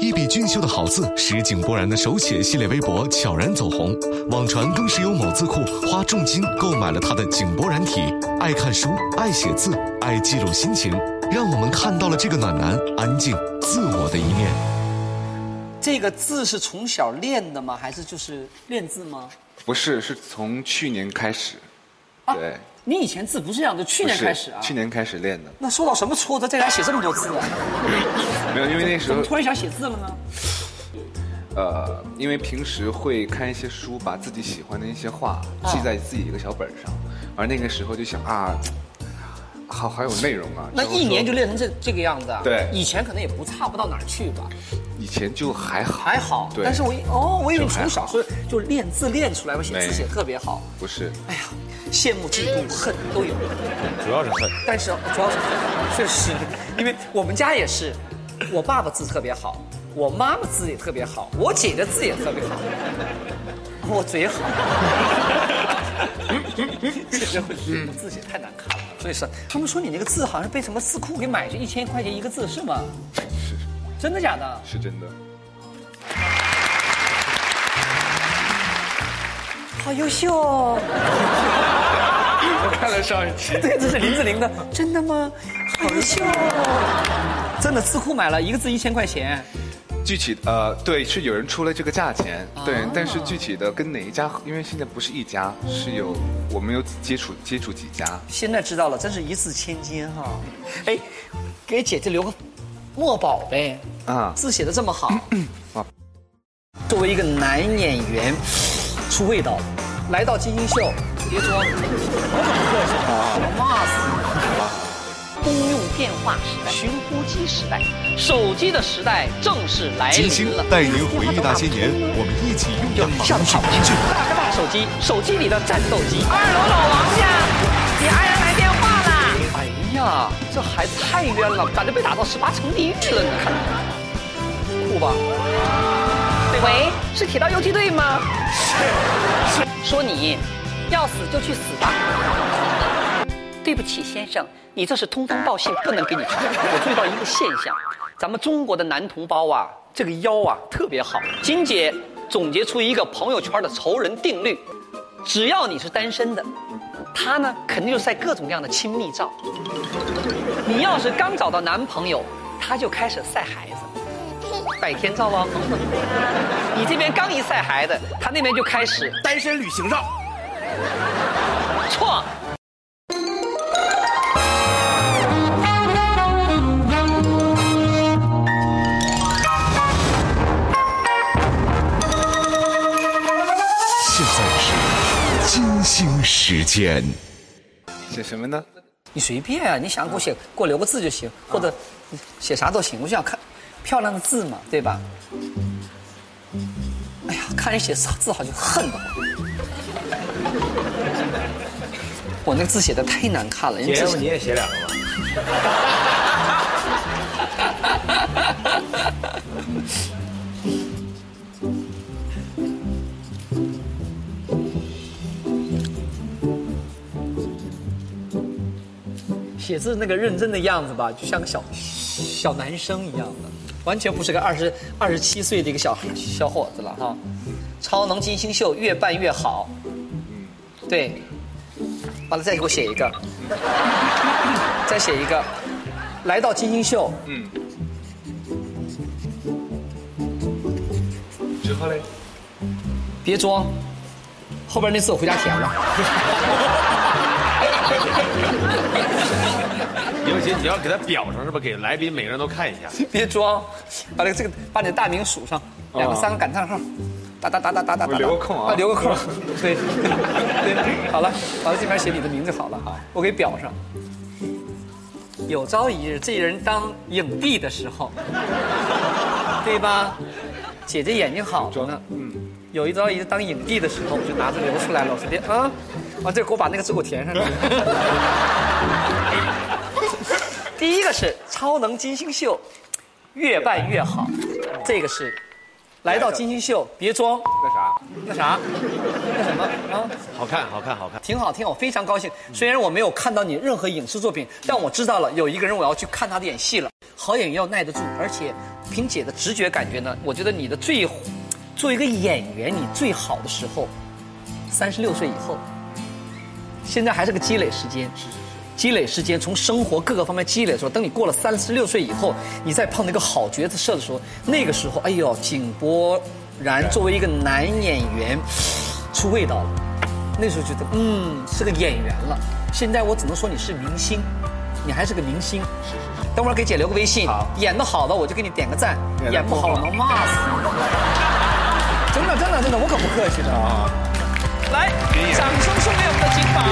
一笔俊秀的好字使井柏然的手写系列微博悄然走红，网传更是有某字库花重金购买了他的井柏然体。爱看书，爱写字，爱记录心情，让我们看到了这个暖男安静自我的一面。这个字是从小练的吗？还是就是练字吗？不是，是从去年开始。啊对，你以前字不是这样的，去年开始啊？去年开始练的。那受到什么挫折，在家写这么多字啊？没有，因为那时候怎么突然想写字了呢？呃，因为平时会看一些书，把自己喜欢的一些话啊记在自己一个小本上，而那个时候就想啊，好还有内容啊。那一年就练成这这个样子啊？对以前可能也不差不到哪儿去吧，以前就还好，还好。对，但是我哦，我以为从小时候就练字练出来，我写字没写特别好。不是，哎呀，羡慕、嫉妒、恨都有。主要是恨。但是主要是恨确实，因为我们家也是，我爸爸字特别好，我妈妈字也特别好，我姐的字也特别好，我嘴好，确实会我字写太难看了。所以说，他们说你那个字好像是被什么字库给买去，一千块钱一个字是吗？是真的假的？是真的。好优秀哦！我看了上一期，对，这是林志玲的，真的吗？好优秀哦！真的，字库买了一个字一千块钱。具体呃，对，是有人出了这个价钱，对啊，但是具体的跟哪一家，因为现在不是一家，是有我们有接触接触几家，现在知道了，真是一字千金哈！哎，给姐姐留个墨宝呗，啊字写的这么好 啊。作为一个男演员，出味道，来到金星秀，别装，我怎么客气啊？我骂死你！公用电话时代、寻呼机时代、手机的时代正式来金星临了。带您回忆那些年，我们一起用的像跑去大哥大手机，手机里的战斗机。二楼老王家，你爱人来电话了。哎呀，这孩子太冤了，感觉被打到十八层地狱了呢。酷吧？喂，是铁道游击队吗？是。说你要死就去死吧。对不起，先生，你这是通风报信，不能给你穿。我注意到一个现象，咱们中国的男同胞啊，这个腰啊特别好。金姐总结出一个朋友圈的仇人定律：只要你是单身的，他呢肯定就晒各种各样的亲密照。你要是刚找到男朋友，他就开始晒孩子，百天照啊。你这边刚一晒孩子，他那边就开始单身旅行照。错。金星时间。写什么呢？你随便啊，你想给我写，给我留个字就行，或者写啥都行，我就想看漂亮的字嘛，对吧？哎呀，看你写字好就恨得慌。我那个字写的太难看了，你也写两个吧。写字那个认真的样子吧，就像个小小男生一样的，完全不是个二十二十七岁的一个小小伙子了哈。超能金星秀越办越好，对，完了再给我写一个，再写一个，来到金星秀，嗯。之后嘞？别装，后边那次我回家填了。你要给他裱上是吧？给来宾每个人都看一下。别装，把这个这个把你的大名数上，两个三个感叹号，哒哒哒哒哒哒留个空啊留个空，对对，好了，完了这边写你的名字好了，好，我给裱上。有朝一日，这人当影帝的时候，对吧？姐姐眼睛好着呢，嗯，有一朝一日当影帝的时候，我就拿着留出来了，我随便啊，完这给我把那个字给我填上去。第一个是超能金星秀，越办越好，这个是来到金星秀，别装那啥？那啥，那什么啊，好看，好看，好看。挺好，挺好，我非常高兴。虽然我没有看到你任何影视作品，但我知道了有一个人我要去看他的演戏了。好演员要耐得住，而且凭姐的直觉感觉呢，我觉得你的最作为一个演员，你最好的时候，三十六岁以后。现在还是个积累时间，积累时间，从生活各个方面积累的时候，等你过了三十六岁以后，你再碰那个好角色的时候，那个时候，哎呦，井柏然作为一个男演员，出味道了。那时候觉得，嗯，是个演员了。现在我只能说你是明星，你还是个明星。是是是。等会儿给姐留个微信，演的好的我就给你点个赞，演不好我能骂死你。真的真的真的，我可不客气的啊。来，掌声送给我们的金榜。